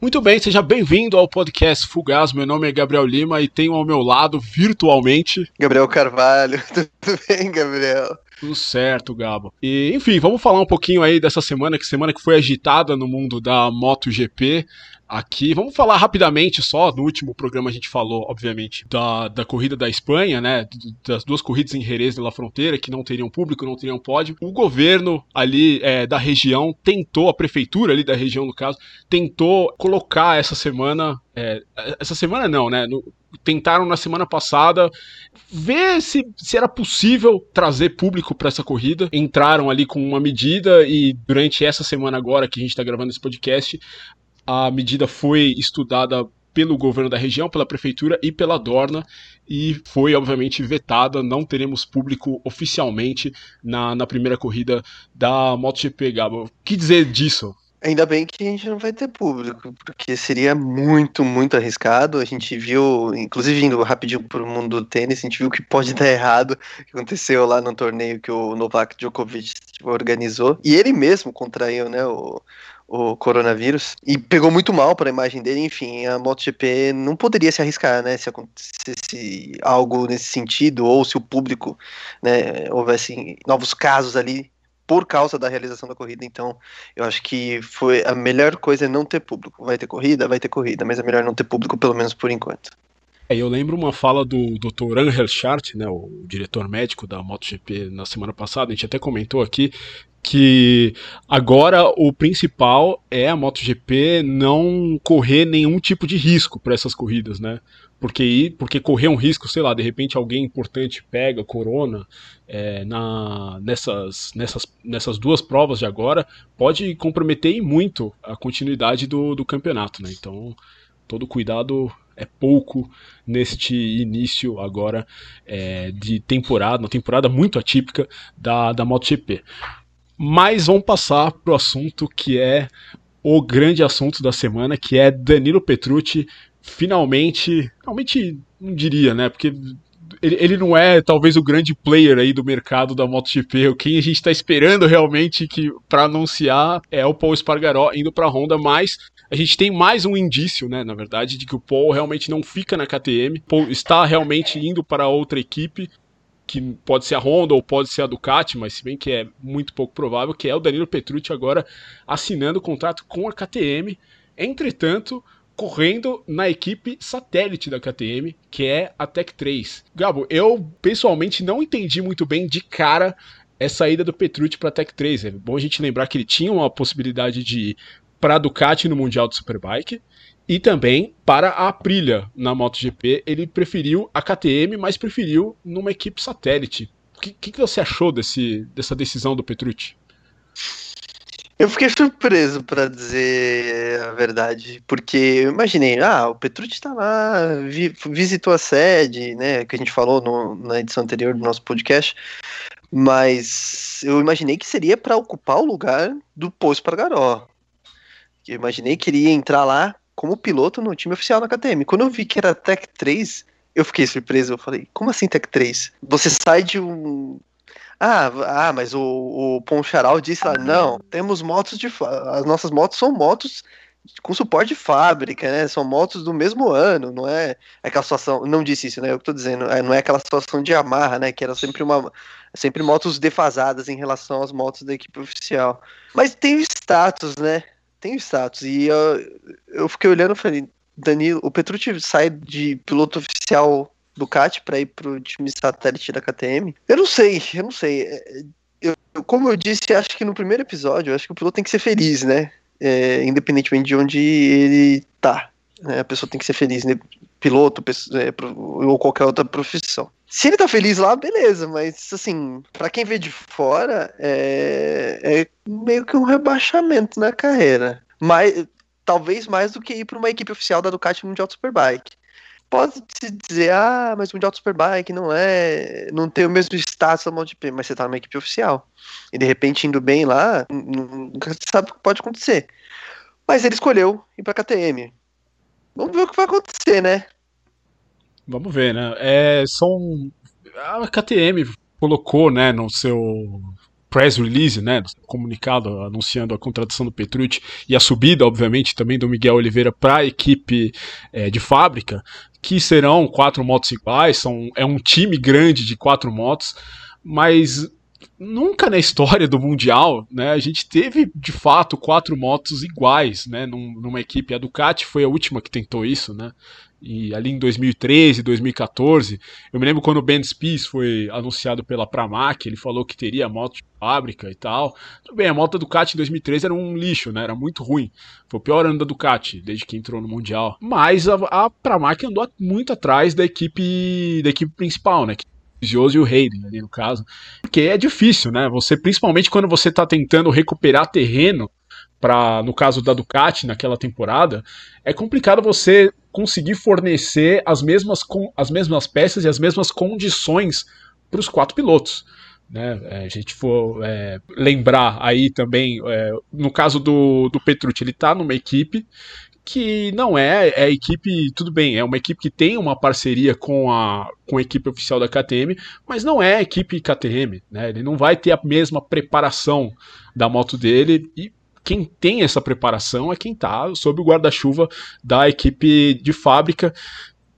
Muito bem, seja bem-vindo ao podcast Fugaz. Meu nome é Gabriel Lima e tenho ao meu lado, virtualmente. Gabriel Carvalho. Tudo bem, Gabriel? Tudo certo, Gabo. E, enfim, vamos falar um pouquinho aí dessa semana, que semana que foi agitada no mundo da MotoGP aqui. Vamos falar rapidamente só. No último programa a gente falou, obviamente, da, da corrida da Espanha, né? Das duas corridas em Jerez de la Fronteira, que não teriam público, não teriam pódio. O governo ali é, da região tentou, a prefeitura ali da região, no caso, tentou colocar essa semana. É, essa semana não, né? No, tentaram na semana passada ver se, se era possível trazer público para essa corrida. Entraram ali com uma medida e durante essa semana agora que a gente está gravando esse podcast, a medida foi estudada pelo governo da região, pela prefeitura e pela Dorna, e foi obviamente vetada. Não teremos público oficialmente na, na primeira corrida da MotoGP, Gabo. O que dizer disso? Ainda bem que a gente não vai ter público, porque seria muito, muito arriscado. A gente viu, inclusive indo rapidinho para o mundo do tênis, a gente viu que pode dar errado, o que aconteceu lá no torneio que o Novak Djokovic organizou. E ele mesmo contraiu, né, o, o coronavírus e pegou muito mal para a imagem dele. Enfim, a MotoGP não poderia se arriscar, né? Se acontecesse algo nesse sentido ou se o público, né, houvesse novos casos ali por causa da realização da corrida. Então, eu acho que foi a melhor coisa é não ter público. Vai ter corrida, vai ter corrida, mas é melhor não ter público pelo menos por enquanto. É, eu lembro uma fala do Dr. Angel Chart, né, o diretor médico da MotoGP na semana passada, a gente até comentou aqui que agora o principal é a MotoGP não correr nenhum tipo de risco para essas corridas, né? Porque, porque correr um risco, sei lá, de repente alguém importante pega corona é, na, nessas, nessas, nessas duas provas de agora, pode comprometer muito a continuidade do, do campeonato, né? Então, todo cuidado é pouco neste início agora é, de temporada, uma temporada muito atípica da, da MotoGP. Mas vamos passar para o assunto que é o grande assunto da semana, que é Danilo Petrucci finalmente, realmente não diria, né? Porque ele, ele não é talvez o grande player aí do mercado da MotoGP. Quem a gente está esperando realmente que para anunciar é o Paul Espargaró indo para a Honda, mas a gente tem mais um indício, né, na verdade, de que o Paul realmente não fica na KTM. Paul está realmente indo para outra equipe, que pode ser a Honda ou pode ser a Ducati, mas se bem que é muito pouco provável, que é o Danilo Petrucci agora assinando o contrato com a KTM. Entretanto, correndo na equipe satélite da KTM, que é a Tech 3. Gabo, eu pessoalmente não entendi muito bem de cara essa ida do Petrucci para a Tech 3. É bom a gente lembrar que ele tinha uma possibilidade de para a Ducati no Mundial de Superbike e também para a Aprilia na MotoGP. Ele preferiu a KTM, mas preferiu numa equipe satélite. O que, que você achou desse, dessa decisão do Petrucci? Eu fiquei surpreso, para dizer a verdade, porque eu imaginei, ah, o Petrucci tá lá, vi, visitou a sede, né, que a gente falou no, na edição anterior do nosso podcast, mas eu imaginei que seria para ocupar o lugar do Paul Espargaró. Eu imaginei que ele ia entrar lá como piloto no time oficial da KTM. Quando eu vi que era Tech 3, eu fiquei surpreso. Eu falei, como assim Tech 3? Você sai de um. Ah, ah mas o, o Poncharal disse lá, não, temos motos de. As nossas motos são motos com suporte de fábrica, né? São motos do mesmo ano, não é aquela situação. Não disse isso, né? Eu tô dizendo, é, não é aquela situação de amarra, né? Que era sempre uma. Sempre motos defasadas em relação às motos da equipe oficial. Mas tem o status, né? Tem status. E eu, eu fiquei olhando e falei, Danilo, o Petrucci sai de piloto oficial Ducati para ir pro time satélite da KTM. Eu não sei, eu não sei. É, eu, como eu disse, acho que no primeiro episódio, acho que o piloto tem que ser feliz, né? É, independentemente de onde ele tá. Né? A pessoa tem que ser feliz, né? piloto é, ou qualquer outra profissão. Se ele tá feliz lá, beleza, mas assim, para quem vê de fora, é, é, meio que um rebaixamento na carreira. Mas talvez mais do que ir para uma equipe oficial da Ducati Mundial Superbike. Pode se dizer, ah, mas o Mundial Superbike não é. não tem o mesmo status da MotoGP, mas você tá numa equipe oficial. E de repente indo bem lá, nunca sabe o que pode acontecer. Mas ele escolheu ir pra KTM. Vamos ver o que vai acontecer, né? Vamos ver, né? É, são. A KTM colocou, né, no seu press release, né, comunicado anunciando a contratação do Petrucci e a subida, obviamente, também do Miguel Oliveira para a equipe é, de fábrica, que serão quatro motos iguais, são, é um time grande de quatro motos, mas nunca na história do Mundial, né, a gente teve de fato quatro motos iguais, né, numa equipe. A Ducati foi a última que tentou isso, né, e ali em 2013, 2014, eu me lembro quando o Ben Spies foi anunciado pela Pramac, ele falou que teria moto de fábrica e tal. Tudo bem, a moto da Ducati em 2013 era um lixo, né? Era muito ruim. Foi o pior ano da Ducati desde que entrou no mundial. Mas a, a Pramac andou muito atrás da equipe da equipe principal, né? Vizioso e o Hayden ali no caso. Porque é difícil, né? Você principalmente quando você está tentando recuperar terreno para no caso da Ducati naquela temporada, é complicado você conseguir fornecer as mesmas, as mesmas peças e as mesmas condições para os quatro pilotos. Né? É, a gente for é, lembrar aí também, é, no caso do, do Petrucci, ele está numa equipe que não é, é a equipe, tudo bem, é uma equipe que tem uma parceria com a, com a equipe oficial da KTM, mas não é a equipe KTM, né? Ele não vai ter a mesma preparação da moto dele e quem tem essa preparação é quem está sob o guarda-chuva da equipe de fábrica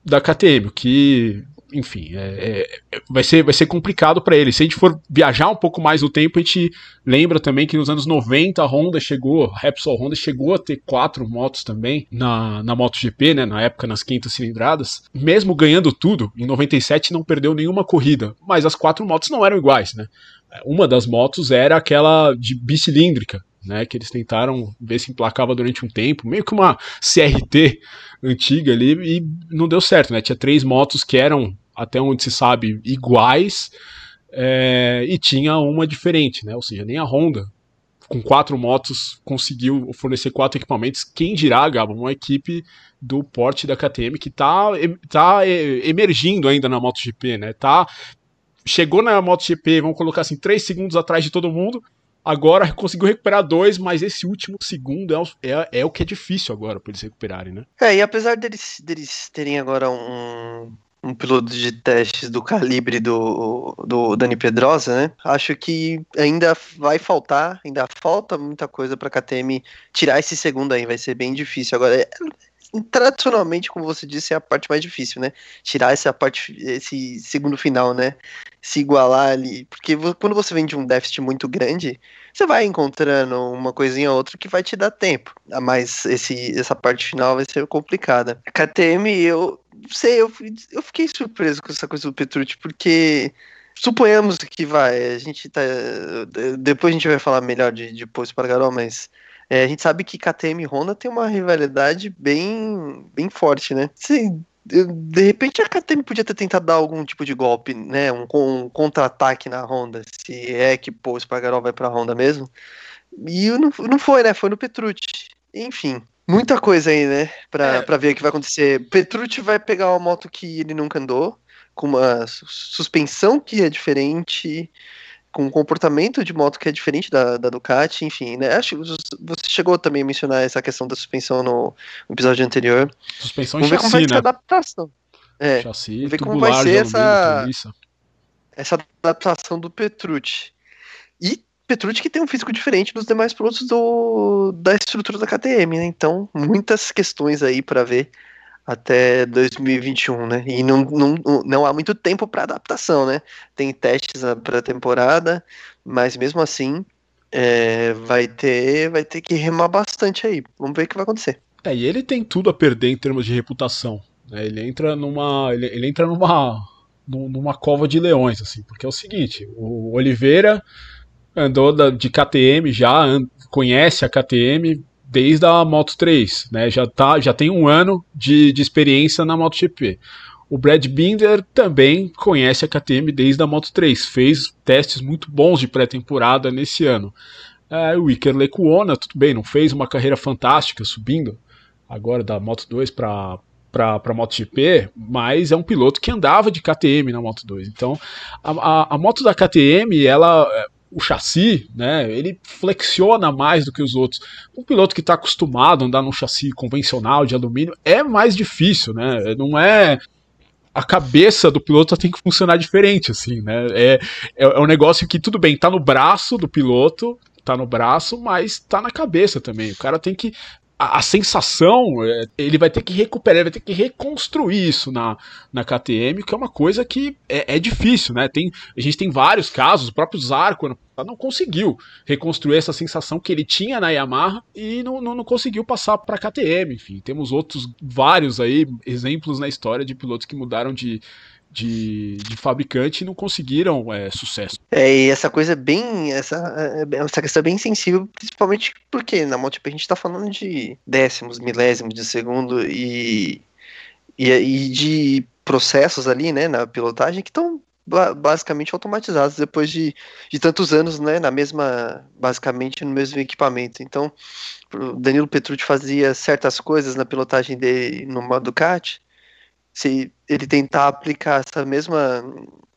da KTM, que enfim, é, é, vai, ser, vai ser complicado para ele. Se a gente for viajar um pouco mais no tempo, a gente lembra também que nos anos 90 a Honda chegou, a Repsol Honda chegou a ter quatro motos também na, na MotoGP, né, na época nas quintas cilindradas. Mesmo ganhando tudo, em 97 não perdeu nenhuma corrida, mas as quatro motos não eram iguais, né? Uma das motos era aquela de bicilíndrica, né, que eles tentaram ver se emplacava durante um tempo, meio que uma CRT antiga ali, e não deu certo, né? Tinha três motos que eram, até onde se sabe, iguais, é, e tinha uma diferente, né? Ou seja, nem a Honda, com quatro motos, conseguiu fornecer quatro equipamentos. Quem dirá, Gabo, uma equipe do porte da KTM que está tá emergindo ainda na MotoGP, né? Tá, chegou na MotoGP, vamos colocar assim, três segundos atrás de todo mundo, Agora conseguiu recuperar dois, mas esse último segundo é, é, é o que é difícil agora para eles recuperarem, né? É, e apesar deles, deles terem agora um, um piloto de testes do calibre do, do Dani Pedrosa, né? Acho que ainda vai faltar, ainda falta muita coisa para a KTM tirar esse segundo aí, vai ser bem difícil. Agora, é, tradicionalmente, como você disse, é a parte mais difícil, né? Tirar essa parte, esse segundo final, né? Se igualar ali. Porque quando você vem de um déficit muito grande, você vai encontrando uma coisinha ou outra que vai te dar tempo. Ah, mas esse, essa parte final vai ser complicada. A KTM, eu sei, eu, eu fiquei surpreso com essa coisa do Petrucci, porque suponhamos que vai, a gente tá. Depois a gente vai falar melhor de, de para Garol, mas é, a gente sabe que KTM e Honda tem uma rivalidade bem, bem forte, né? Sim, de repente a KTM podia ter tentado dar algum tipo de golpe, né? Um, um contra-ataque na Honda, se é que pô, o Spargarol vai pra Honda mesmo. E não, não foi, né? Foi no Petrucci. Enfim, muita coisa aí, né? Pra, é. Pra ver o que vai acontecer. Petrucci vai pegar uma moto que ele nunca andou, com uma suspensão que é diferente com um comportamento de moto que é diferente da, da Ducati, enfim, né? Acho que você chegou também a mencionar essa questão da suspensão no, episódio anterior. Suspensão Vamos ver chassi, como vai ser a adaptação. É, chassi, Vamos ver como vai ser essa, essa adaptação do Petrucci. E Petrucci que tem um físico diferente dos demais pilotos do, da estrutura da KTM, né? Então, muitas questões aí para ver até 2021, né? E não, não, não há muito tempo para adaptação, né? Tem testes para temporada, mas mesmo assim é, vai ter vai ter que remar bastante aí. Vamos ver o que vai acontecer. É, e ele tem tudo a perder em termos de reputação. Né? Ele entra numa ele, ele entra numa numa cova de leões, assim, porque é o seguinte: o Oliveira andou da, de KTM já, conhece a KTM, desde a Moto 3, né? Já, tá, já tem um ano de, de experiência na MotoGP. O Brad Binder também conhece a KTM desde a Moto 3, fez testes muito bons de pré-temporada nesse ano. É, o Iker Lecuona, tudo bem, não fez uma carreira fantástica subindo agora da Moto 2 para para MotoGP, mas é um piloto que andava de KTM na Moto 2. Então, a, a, a moto da KTM, ela o chassi, né, ele flexiona mais do que os outros. Um piloto que está acostumado a andar num chassi convencional de alumínio é mais difícil, né? Não é a cabeça do piloto tem que funcionar diferente, assim, né? É, é, é um negócio que, tudo bem, tá no braço do piloto, tá no braço, mas tá na cabeça também. O cara tem que a, a, sensação, é, ele vai ter que recuperar, ele vai ter que reconstruir isso na, na KTM, que é uma coisa que é, é difícil, né? Tem, a gente tem vários casos, o próprio Zarco não conseguiu reconstruir essa sensação que ele tinha na Yamaha e não, não, não conseguiu passar para a KTM. Enfim, temos outros vários aí exemplos na história de pilotos que mudaram de, de, de fabricante não conseguiram é, sucesso. É, e essa coisa é bem. Essa, é, essa questão é bem sensível, principalmente porque na MotoGP a gente está falando de décimos, milésimos de segundo e, e, e de processos ali, né, na pilotagem que estão basicamente automatizados depois de, de tantos anos, né, na mesma, basicamente no mesmo equipamento. Então, o Danilo Petrucci fazia certas coisas na pilotagem dele no Ducati se ele tentar aplicar essa mesma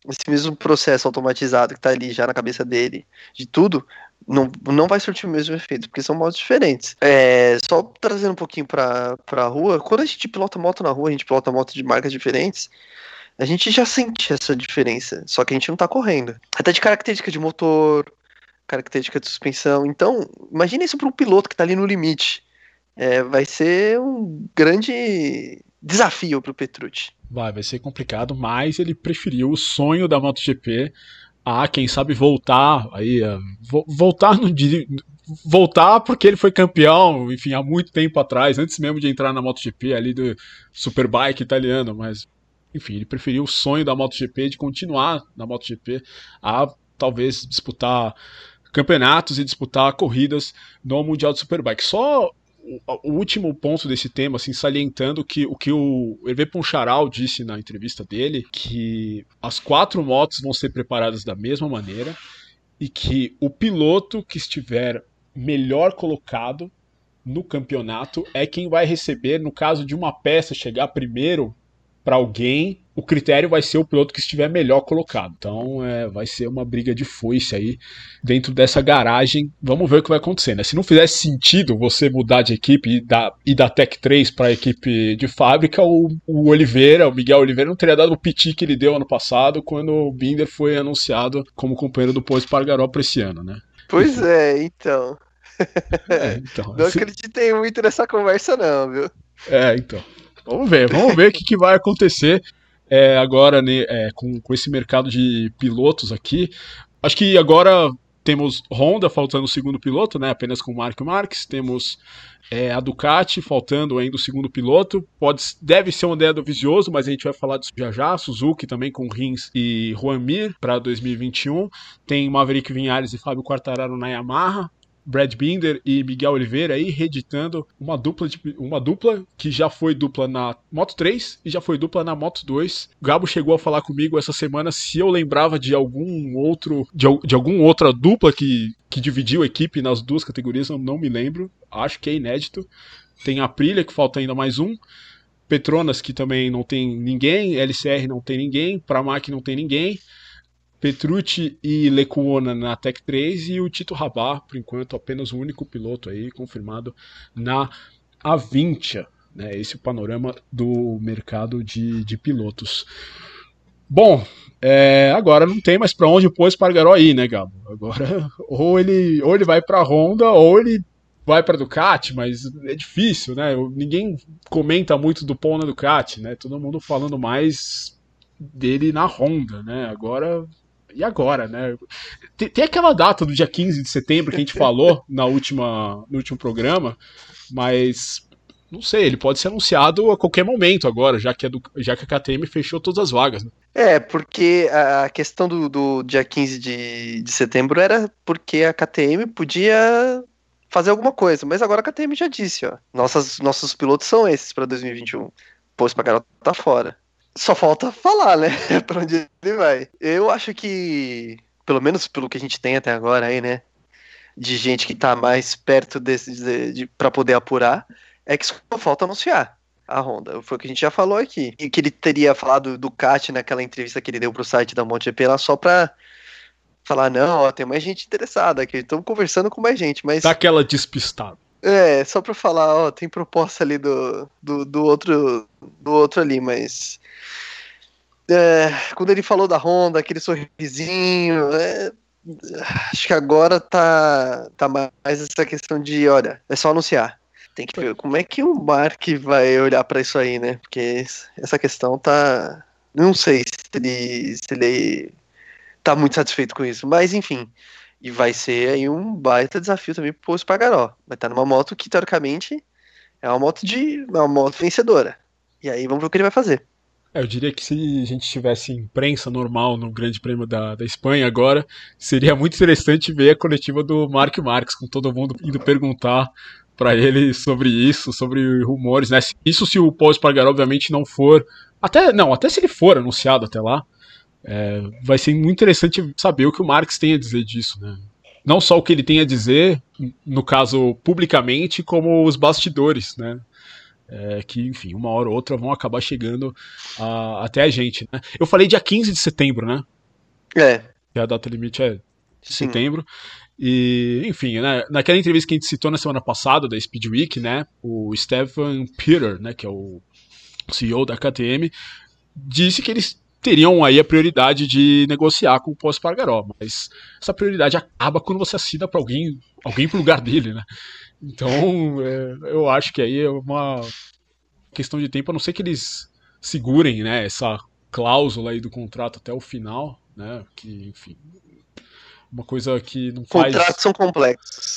esse mesmo processo automatizado que está ali já na cabeça dele, de tudo, não, não vai surtir o mesmo efeito, porque são motos diferentes. É, só trazendo um pouquinho para a rua, quando a gente pilota moto na rua, a gente pilota moto de marcas diferentes, a gente já sente essa diferença, só que a gente não está correndo. Até de característica de motor, característica de suspensão. Então, imagine isso para um piloto que está ali no limite. É, vai ser um grande desafio para o Petrucci. Vai, vai ser complicado, mas ele preferiu o sonho da MotoGP a, quem sabe, voltar aí, voltar no voltar porque ele foi campeão, enfim, há muito tempo atrás, antes mesmo de entrar na MotoGP ali do Superbike italiano, mas enfim, ele preferiu o sonho da MotoGP de continuar na MotoGP a talvez disputar campeonatos e disputar corridas no Mundial de Superbike. Só o, último ponto desse tema, assim, salientando que o que o Hervé Poncharal disse na entrevista dele, que as quatro motos vão ser preparadas da mesma maneira e que o piloto que estiver melhor colocado no campeonato é quem vai receber, no caso de uma peça chegar primeiro para alguém, o critério vai ser o piloto que estiver melhor colocado. Então é, vai ser uma briga de foice aí dentro dessa garagem. Vamos ver o que vai acontecer. Né? Se não fizesse sentido você mudar de equipe e da, e da Tech 3 para a equipe de fábrica, o, o, Oliveira, o Miguel Oliveira, não teria dado o piti que ele deu ano passado quando o Binder foi anunciado como companheiro do Pois Pargaró para esse ano. Né? Pois é, então. É, então não acreditei muito nessa conversa, não, viu? É, então. Vamos ver, vamos ver o que, que vai acontecer é, agora né, é, com, com esse mercado de pilotos aqui. Acho que agora temos Honda faltando o segundo piloto, né? Apenas com o Marco Marques. Temos é, a Ducati faltando ainda o segundo piloto. Pode, deve ser uma ideia do Visioso, mas a gente vai falar disso já já. Suzuki também com Rins e Juan Mir para 2021. Tem Maverick Vinhares e Fábio Quartararo na Yamaha. Brad Binder e Miguel Oliveira aí reeditando uma dupla, de, uma dupla que já foi dupla na Moto 3 e já foi dupla na Moto 2. O Gabo chegou a falar comigo essa semana se eu lembrava de algum outro de, de algum outra dupla que, que dividiu a equipe nas duas categorias, eu não me lembro. Acho que é inédito. Tem a Aprilia que falta ainda mais um. Petronas que também não tem ninguém, LCR não tem ninguém, Pramac não tem ninguém. Petrucci e Lecuona na Tech 3 e o Tito Rabar, por enquanto, apenas o único piloto aí confirmado na Avintia. Né? Esse é o panorama do mercado de, de pilotos. Bom, é, agora não tem mais para onde pôr esse Pargaró ir, né, Gabo? Agora, ou ele, ou ele vai para Honda, ou ele vai para Ducati, mas é difícil, né? Ninguém comenta muito do Paul na Ducati, né? Todo mundo falando mais dele na Honda, né? Agora e agora, né? Tem, tem, aquela data do dia 15 de setembro que a gente falou na última, no último programa, mas não sei, ele pode ser anunciado a qualquer momento agora, já que a, do, já que a KTM fechou todas as vagas. Né? É, porque a questão do, do dia 15 de, de setembro era porque a KTM podia fazer alguma coisa, mas agora a KTM já disse, ó, nossas, nossos pilotos são esses para 2021. Pô, esse Pagarota tá fora. Só falta falar, né? pra onde ele vai. Eu acho que, pelo menos pelo que a gente tem até agora aí, né? De gente que tá mais perto desse, de, de, pra poder apurar, é que só falta anunciar a Honda. Foi o que a gente já falou aqui. E que ele teria falado do Cat naquela entrevista que ele deu pro site da MotoGP lá só pra falar, não, ó, tem mais gente interessada aqui, estamos conversando com mais gente, mas... Dá aquela despistada. É, só pra falar, ó, tem proposta ali do, do, do outro do outro ali, mas é, quando ele falou da Honda, aquele sorrisinho, é, acho que agora tá, tá mais essa questão de, olha, é só anunciar. Tem que ver como é que o Mark vai olhar para isso aí, né? Porque essa questão tá. Não sei se ele, se ele tá muito satisfeito com isso, mas enfim. E vai ser aí um baita desafio também pro Espargaró. Vai estar numa moto que, teoricamente, é uma moto de. uma moto vencedora. E aí vamos ver o que ele vai fazer. É, eu diria que se a gente tivesse imprensa normal no Grande Prêmio da, da Espanha agora, seria muito interessante ver a coletiva do Mark Marques, com todo mundo indo perguntar para ele sobre isso, sobre rumores, né? Isso se o Paul Espargaró, obviamente, não for. Até, não, até se ele for anunciado até lá, é, vai ser muito interessante saber o que o Marx tem a dizer disso, né? Não só o que ele tem a dizer, no caso, publicamente, como os bastidores, né? é, que, enfim, uma hora ou outra vão acabar chegando a, até a gente. Né? Eu falei dia 15 de setembro, né? É. Que a data limite é Sim. setembro. E, enfim, né, naquela entrevista que a gente citou na semana passada da Speed Week, né, o Stefan Peter, né, que é o CEO da KTM, disse que eles teriam aí a prioridade de negociar com o Pós Pargaró, mas essa prioridade acaba quando você assina para alguém, alguém pro lugar dele, né? Então, é, eu acho que aí é uma questão de tempo, a não ser que eles segurem, né, essa cláusula aí do contrato até o final, né, que, enfim, uma coisa que não faz... Contratos são complexos.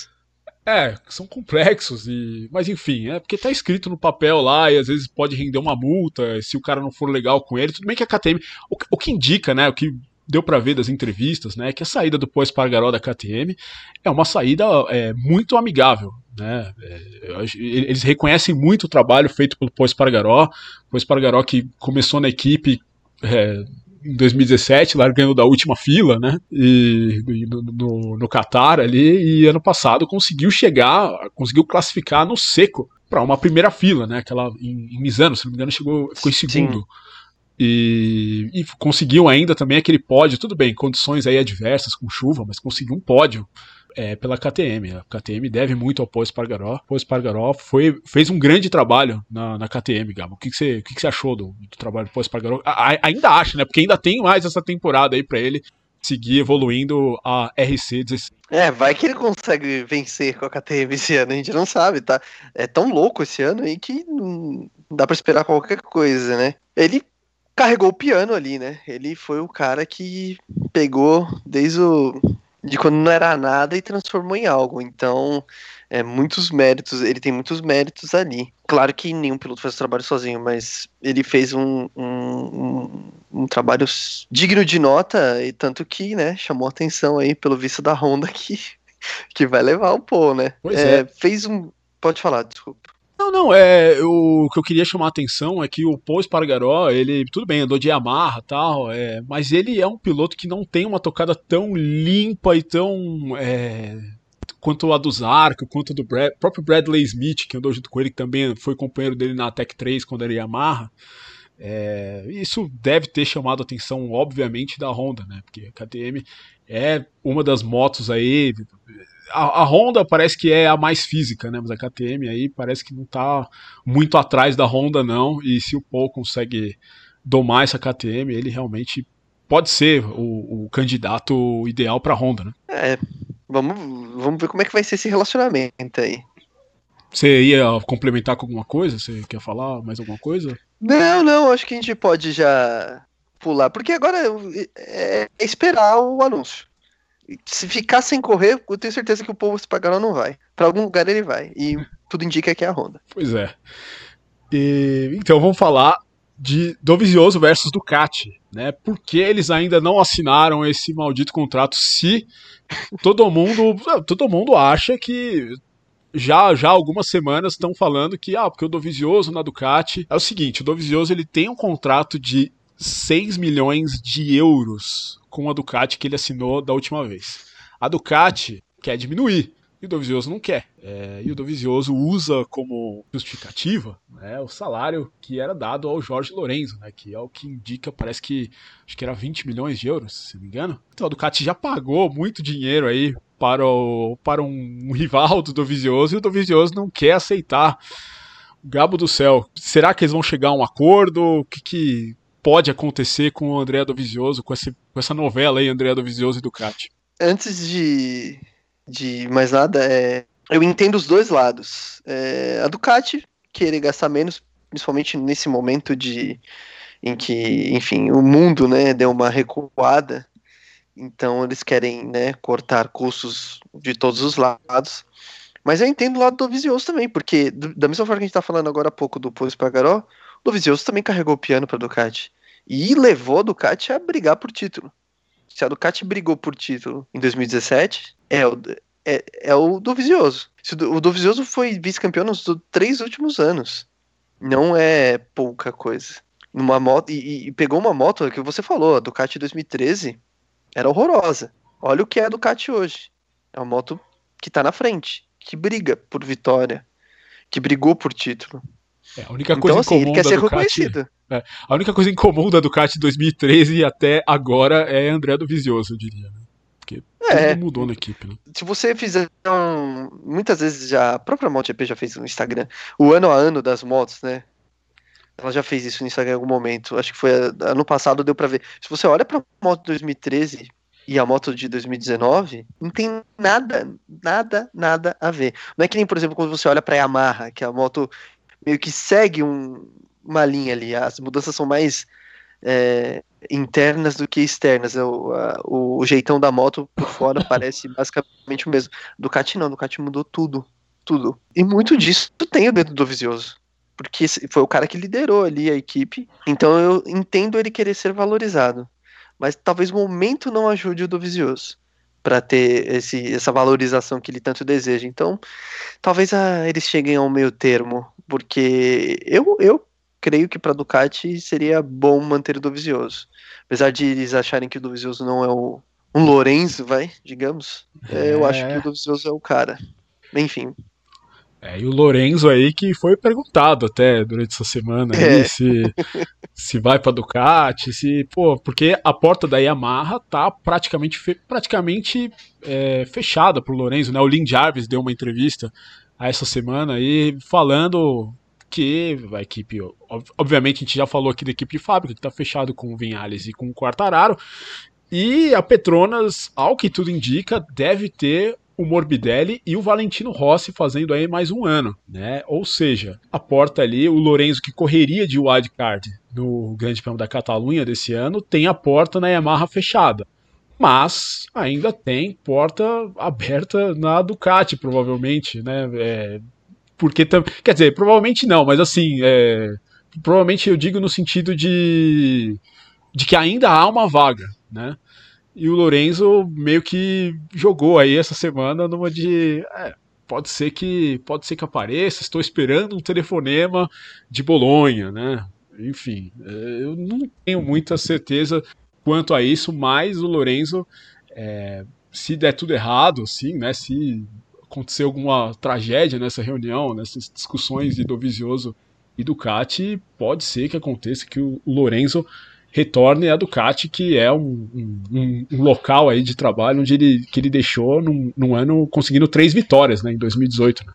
É, são complexos, e mas enfim, é porque tá escrito no papel lá e às vezes pode render uma multa se o cara não for legal com ele. Tudo bem que a KTM, o, o que indica, né, o que deu para ver das entrevistas, né, que a saída do pós-Pargaró da KTM é uma saída é, muito amigável, né? É, eles reconhecem muito o trabalho feito pelo Pós Pargaró, Pós Pargaró que começou na equipe é, em 2017, largando da última fila, né? E, no, no, no Qatar ali, e ano passado conseguiu chegar, conseguiu classificar no seco para uma primeira fila, né? Aquela em, em Misano, se não me engano, chegou, ficou em segundo. Sim. E, e, conseguiu ainda também aquele pódio, tudo bem, condições aí adversas com chuva, mas conseguiu um pódio é, pela KTM. A KTM deve muito ao Paul Espargaró. Paul Espargaró foi, fez um grande trabalho na, na KTM, Gabo. O que, que, você, o que, que você achou do, do trabalho do Paul Espargaró? ainda acha, né? Porque ainda tem mais essa temporada aí para ele seguir evoluindo a RC16. É, vai que ele consegue vencer com a KTM esse ano, a gente não sabe, tá? É tão louco esse ano aí que não dá para esperar qualquer coisa, né? Ele carregou o piano ali, né? Ele foi o cara que pegou desde o de quando não era nada e transformou em algo. Então, é, muitos méritos, ele tem muitos méritos ali. Claro que nenhum piloto faz o trabalho sozinho, mas ele fez um, um, um, um trabalho digno de nota, e tanto que, né, chamou atenção aí pelo visto da Honda que, que vai levar o pô, né? Pois é, é. Fez um. Pode falar, desculpa. Não, não, é, o que eu queria chamar a atenção é que o Paul Espargaró, ele, tudo bem, andou de Yamaha tal, é, mas ele é um piloto que não tem uma tocada tão limpa e tão. É, quanto a do Zarco, quanto do Brad, próprio Bradley Smith, que andou junto com ele, que também foi companheiro dele na Tech 3 quando era Yamaha. É, isso deve ter chamado a atenção, obviamente, da Honda, né? Porque a KTM é uma das motos aí a, a, Honda parece que é a mais física, né? Mas a KTM aí parece que não está muito atrás da Honda, não. E se o Paul consegue domar essa KTM, ele realmente pode ser o, o candidato ideal para a Honda, né? É, vamos, vamos ver como é que vai ser esse relacionamento aí. Você ia complementar com alguma coisa? Você quer falar mais alguma coisa? Não, não, acho que a gente pode já pular, porque agora é, é esperar o anúncio se ficar sem correr, eu tenho certeza que o povo se pagar não vai. Para algum lugar ele vai. E tudo indica que é a Honda. Pois é. E, então vamos falar de Dovizioso versus Ducati, né? Por que eles ainda não assinaram esse maldito contrato se todo mundo, todo mundo acha que já já algumas semanas estão falando que ah, porque o Dovizioso na Ducati é o seguinte, o Dovizioso ele tem um contrato de 6 milhões de euros com a Ducati que ele assinou da última vez. A Ducati quer diminuir e o Dovizioso não quer. É, e o Dovizioso usa como justificativa né, o salário que era dado ao Jorge Lorenzo, né, que é o que indica, parece que acho que era 20 milhões de euros, se não me engano. Então a Ducati já pagou muito dinheiro aí para, o, para um, um rival do Dovizioso e o Dovizioso não quer aceitar. Gabo do céu, será que eles vão chegar a um acordo? O que, que pode acontecer com o André Dovizioso, com, esse, com essa novela aí, André Dovizioso e Ducati? Antes de, de mais nada, é, eu entendo os dois lados. É, a Ducati querer gastar menos, principalmente nesse momento de em que, enfim, o mundo, né, deu uma recuada, então eles querem, né, cortar custos de todos os lados. Mas eu entendo o lado do Vizioso também, porque da mesma forma que a gente tá falando agora há pouco do Polo Espargaró, o Vizioso também carregou o piano para Ducati e levou a Ducati a brigar por título. Se a Ducati brigou por título em 2017, é o, é, é o Dovizioso. O Dovizioso foi vice-campeão nos três últimos anos. Não é pouca coisa. Numa moto, e, e, pegou uma moto que você falou, a Ducati 2013 era horrorosa. Olha o que é a Ducati hoje. É uma moto que tá na frente, que briga por vitória, que brigou por título. É, a única então, coisa assim, ele quer ser Ducati, reconhecido. É, a única coisa em comum da Ducati 2013 até agora é André do Visioso, eu diria. Né? Porque é, tudo mudou na equipe. Né? Se você fizer um. Muitas vezes já. A própria MotoGP já fez no Instagram. O ano a ano das motos, né? Ela já fez isso no Instagram em algum momento. Acho que foi ano passado, deu para ver. Se você olha pra moto 2013 e a moto de 2019, não tem nada, nada, nada a ver. Não é que nem, por exemplo, quando você olha pra Yamaha, que a moto meio que segue um, uma linha ali. As mudanças são mais é, internas do que externas. O, a, o, jeitão da moto por fora parece basicamente o mesmo. Ducati não, Ducati mudou tudo. Tudo. E muito disso tem o dedo do Visioso. Porque foi o cara que liderou ali a equipe. Então eu entendo ele querer ser valorizado. Mas talvez o momento não ajude o do Visioso para ter esse, essa valorização que ele tanto deseja. Então, talvez ah, eles cheguem ao meio termo, porque eu, eu creio que para Ducati seria bom manter o Dovizioso. Apesar de eles acharem que o Dovizioso não é o, um Lorenzo, vai, digamos, é. eu acho que o Dovizioso é o cara. Enfim. É, e o Lorenzo aí que foi perguntado até durante essa semana é. aí, se, se vai para Ducati, se, pô, porque a porta da Yamaha tá praticamente, praticamente é, fechada pro Lorenzo, né? O Lin Jarvis deu uma entrevista essa semana aí falando que a equipe, obviamente a gente já falou aqui da equipe de fábrica, que está fechado com o Vinhales e com o Quartararo, e a Petronas, ao que tudo indica, deve ter o Morbidelli e o Valentino Rossi fazendo aí mais um ano, né? Ou seja, a porta ali, o Lorenzo que correria de wildcard no Grande Prêmio da Catalunha desse ano, tem a porta na Yamaha fechada. Mas ainda tem porta aberta na Ducati, provavelmente, né? É, porque quer dizer, provavelmente não, mas assim, é, provavelmente eu digo no sentido de de que ainda há uma vaga, né? E o Lorenzo meio que jogou aí essa semana numa de é, pode ser que pode ser que apareça, estou esperando um telefonema de Bolonha, né? Enfim, é, eu não tenho muita certeza quanto a isso, mas o Lorenzo, é, se der tudo errado, sim, né? Se acontecer alguma tragédia nessa reunião, nessas discussões de Dovizioso e Ducati, pode ser que aconteça que o Lorenzo retorne à Ducati, que é um, um, um, local aí de trabalho onde ele, que ele deixou num, num ano conseguindo três vitórias, né, em 2018. Né?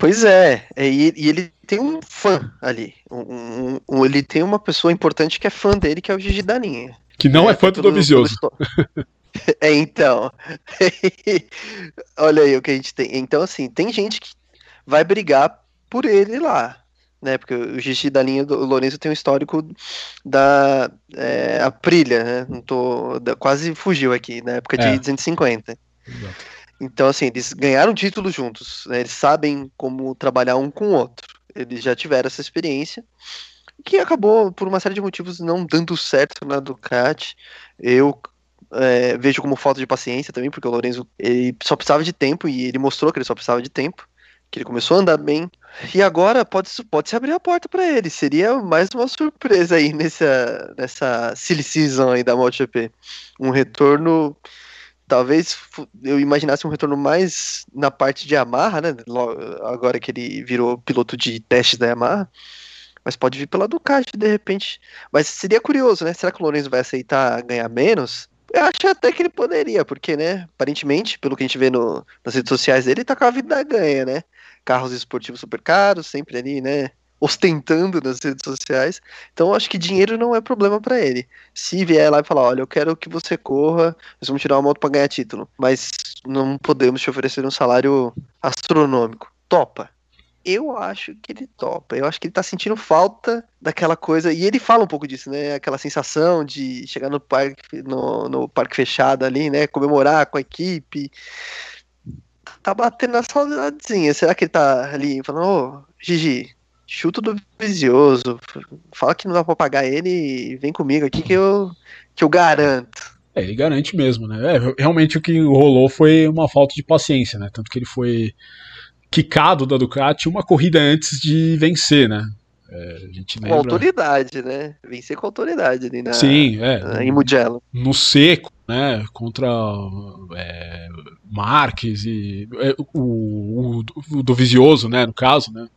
Pois é, e, e, ele tem um fã ali, um, ele tem uma pessoa importante que é fã dele, que é o Gigi Daninha. Que não é, é fã do Dovizioso. É, então. Olha aí o que a gente tem. Então, assim, tem gente que vai brigar por ele lá. Né, porque o Gigi da linha do Lourenço tem um histórico da é, Aprilia, né? Não tô, da, quase fugiu aqui, na época de é. 250. Exato. Então, assim, eles ganharam títulos juntos, né? eles sabem como trabalhar um com o outro. Eles já tiveram essa experiência, que acabou, por uma série de motivos, não dando certo na Ducati. Eu é, vejo como falta de paciência também, porque o Lorenzo ele só precisava de tempo e ele mostrou que ele só precisava de tempo, que ele começou a andar bem. E agora pode, pode se abrir a porta para ele. Seria mais uma surpresa aí nessa, nessa silly season aí da MotoGP. Um retorno. Talvez eu imaginasse um retorno mais na parte de Yamaha, né? Agora que ele virou piloto de testes da Yamaha mas pode vir pela Ducati de repente. Mas seria curioso, né? Será que o Lorenzo vai aceitar ganhar menos? Eu acho até que ele poderia, porque, né, aparentemente, pelo que a gente vê no, nas redes sociais dele, ele tá com a vida ganha, né? Carros esportivos super caros, sempre ali, né? ostentando nas redes sociais. Então acho que dinheiro não é problema para ele. Se vier lá e falar, olha, eu quero que você corra, nós vamos tirar uma moto para ganhar título, mas não podemos te oferecer um salário astronômico. Topa. Eu acho que ele topa. Eu acho que ele tá sentindo falta daquela coisa. E ele fala um pouco disso, né? Aquela sensação de chegar no parque, no, no parque fechado ali, né? Comemorar com a equipe. Tá batendo a saudadezinha. Será que ele tá ali falando, ô, oh, Gigi, chuta do Vizioso. Fala que não dá pra pagar ele e vem comigo aqui que eu, que eu garanto. É, ele garante mesmo, né? É, realmente o que rolou foi uma falta de paciência, né? Tanto que ele foi quicado da Ducati uma corrida antes de vencer, né? É, a gente lembra... Com autoridade, né? Vencer com autoridade ali na, Sim, é. Na, em Mugello. No seco, né? Contra é, Marques e é, o, o, o Dovizioso, né? No caso, né?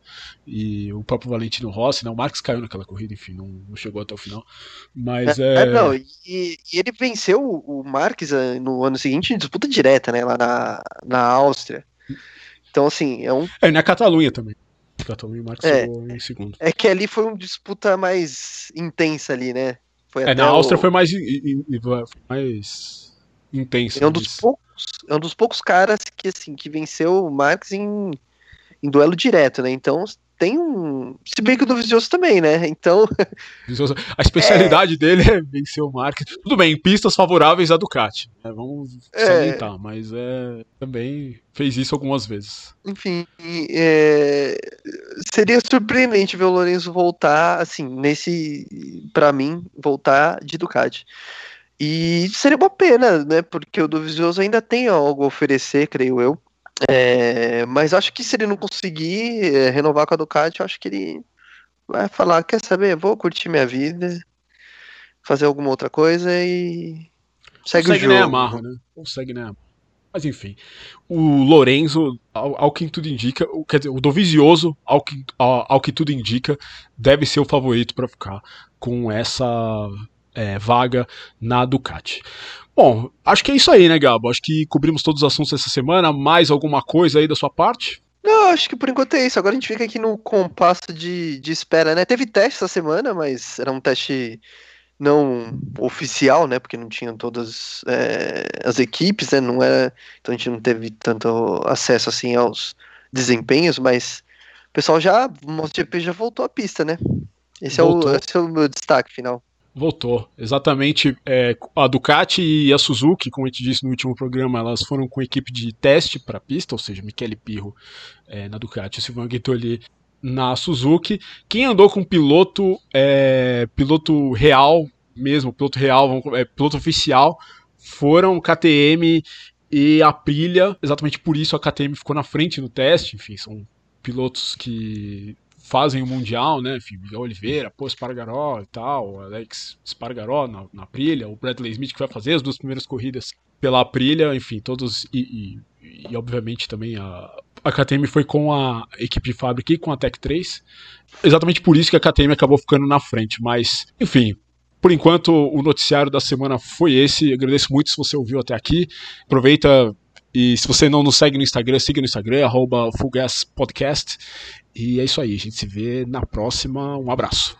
E o próprio Valentino Rossi, né? O Marques caiu naquela corrida, enfim, não, não chegou até o final. Mas é. é... não, e, e, ele venceu o Marques eh, no ano seguinte em disputa direta, né? Lá na, na Áustria. Então, assim, é um. É, na Catalunha também. Catalunha Marques é, em segundo. É que ali foi uma disputa mais intensa ali, né? Foi é, na Áustria o... foi mais, mais intensa. É um dos poucos, é um dos poucos caras que assim que venceu o Marques em, em duelo direto, né? Então tem um. Se bem que o do Vicioso também, né? Então. A especialidade é... dele é vencer o Marques. Tudo bem, pistas favoráveis à Ducati. Né? Vamos é... salientar, mas é, também fez isso algumas vezes. Enfim, é... seria surpreendente ver o Lourenço voltar, assim, nesse. para mim, voltar de Ducati. E seria uma pena, né? Porque o do Vicioso ainda tem algo a oferecer, creio eu. É, mas acho que se ele não conseguir é, renovar com a Ducati, eu acho que ele vai falar, quer saber, vou curtir minha vida, fazer alguma outra coisa e segue Consegue o jogo. Nem amarra, né? Consegue nem amarra. Mas enfim, o Lorenzo, ao, ao, que tudo indica, quer dizer, o Dovizioso, ao que, ao, ao que tudo indica, deve ser o favorito para ficar com essa é, vaga na Ducati. Bom, acho que é isso aí, né, Gabo? Acho que cobrimos todos os assuntos essa semana. Mais alguma coisa aí da sua parte? Não, acho que por enquanto é isso. Agora a gente fica aqui no compasso de, de espera, né? Teve teste essa semana, mas era um teste não oficial, né? Porque não tinham todas é, as equipes, né? Não era, então a gente não teve tanto acesso assim aos desempenhos, mas o pessoal já, o MotoGP já voltou à pista, né? Esse é, o, esse é o meu destaque final. Voltou. Exatamente. É, a Ducati e a Suzuki, como a gente disse no último programa, elas foram com equipe de teste para a pista, ou seja, Michele Pirro é, na Ducati e Silvano Guitoli na Suzuki. Quem andou com piloto, é, piloto real mesmo, piloto real, é, piloto oficial, foram KTM e Aprilia. Exatamente por isso a KTM ficou na frente no teste. Enfim, são pilotos que fazem o Mundial, né? Miguel Oliveira, pô, Espargaró e tal, Alex Espargaró na, na Aprilia, o Bradley Smith que vai fazer as duas primeiras corridas pela Aprilia, enfim, todos e, e, e obviamente também a, a KTM foi com a equipe de fábrica e com a Tech 3. Exatamente por isso que a KTM acabou ficando na frente, mas enfim, por enquanto, o noticiário da semana foi esse. agradeço muito se você ouviu até aqui. Aproveita e se você não nos segue no Instagram, siga no Instagram, arroba Podcast. E é isso aí, a gente se vê na próxima. Um abraço.